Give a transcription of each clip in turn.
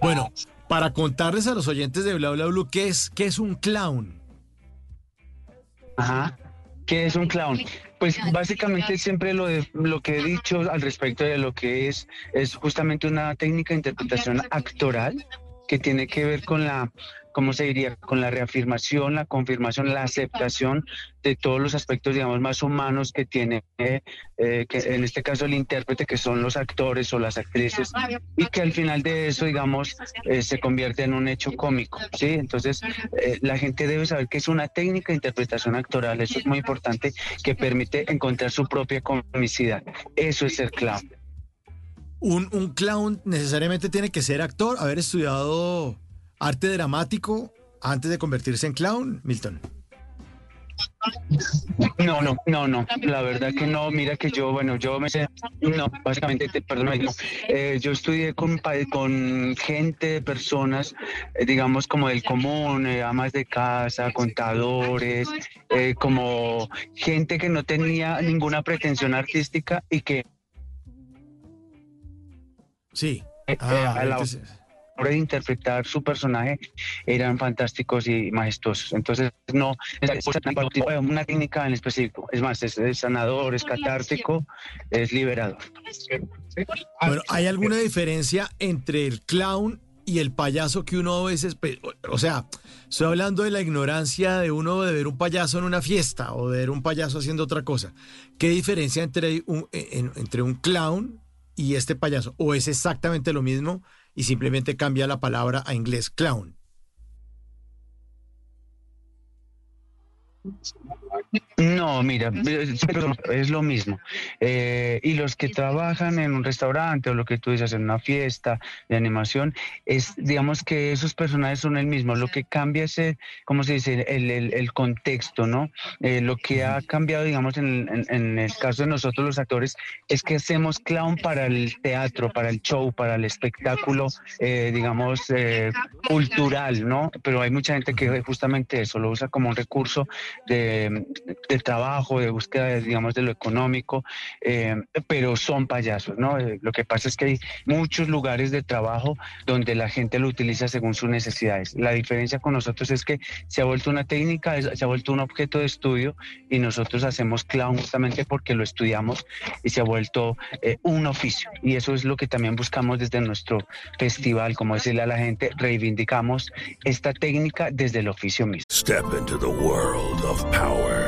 Bueno, para contarles a los oyentes de Bla Bla Blue qué es, qué es un clown. Ajá. ¿Qué es un clown? Pues básicamente siempre lo, de, lo que he dicho al respecto de lo que es es justamente una técnica de interpretación actoral que tiene que ver con la, ¿cómo se diría? Con la reafirmación, la confirmación, la aceptación de todos los aspectos, digamos, más humanos que tiene, eh, eh, que en este caso el intérprete, que son los actores o las actrices, y que al final de eso, digamos, eh, se convierte en un hecho cómico, ¿sí? Entonces, eh, la gente debe saber que es una técnica de interpretación actoral, eso es muy importante, que permite encontrar su propia comicidad. Eso es ser clown. Un, un clown necesariamente tiene que ser actor, haber estudiado arte dramático antes de convertirse en clown, Milton. No, no, no, no, la verdad que no, mira que yo, bueno, yo me sé, no, básicamente, te, perdón, no, eh, yo estudié con, con gente, personas, eh, digamos, como del común, eh, amas de casa, contadores, como gente que no tenía ninguna pretensión artística y que Sí. Ah, a la entonces- hora de interpretar su personaje eran fantásticos y majestuosos. Entonces, no, es una técnica en específico. Es más, es, es sanador, es catártico, es liberador. Bueno, ¿hay alguna diferencia entre el clown y el payaso que uno a veces, o sea, estoy hablando de la ignorancia de uno de ver un payaso en una fiesta o de ver un payaso haciendo otra cosa. ¿Qué diferencia entre un, en- entre un clown y este payaso? ¿O es exactamente lo mismo y simplemente cambia la palabra a inglés clown? No, mira, es lo mismo. Eh, y los que trabajan en un restaurante o lo que tú dices en una fiesta de animación, es, digamos que esos personajes son el mismo. Lo que cambia es, el, ¿cómo se dice? El, el- el contexto, ¿no? Eh, lo que ha cambiado, digamos, en, en- en el caso de nosotros los actores, es que hacemos clown para el teatro, para el show, para el espectáculo, eh, digamos, eh, cultural, ¿no? Pero hay mucha gente que justamente eso lo usa como un recurso de, de trabajo, de búsqueda, de, digamos, de lo económico, eh, pero son payasos, ¿no? Eh, lo que pasa es que hay muchos lugares de trabajo donde la gente lo utiliza según sus necesidades. La diferencia con nosotros es que se ha vuelto una técnica, se ha vuelto un objeto de estudio y nosotros hacemos clown justamente porque lo estudiamos y se ha vuelto eh, un oficio. Y eso es lo que también buscamos desde nuestro festival, como decirle a la gente, reivindicamos esta técnica desde el oficio mismo. Step into the world of power,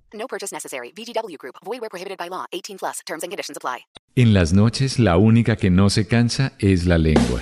No purchase necessary. VGW Group. Void where prohibited by law. 18 plus. Terms and conditions apply. En las noches la única que no se cansa es la lengua.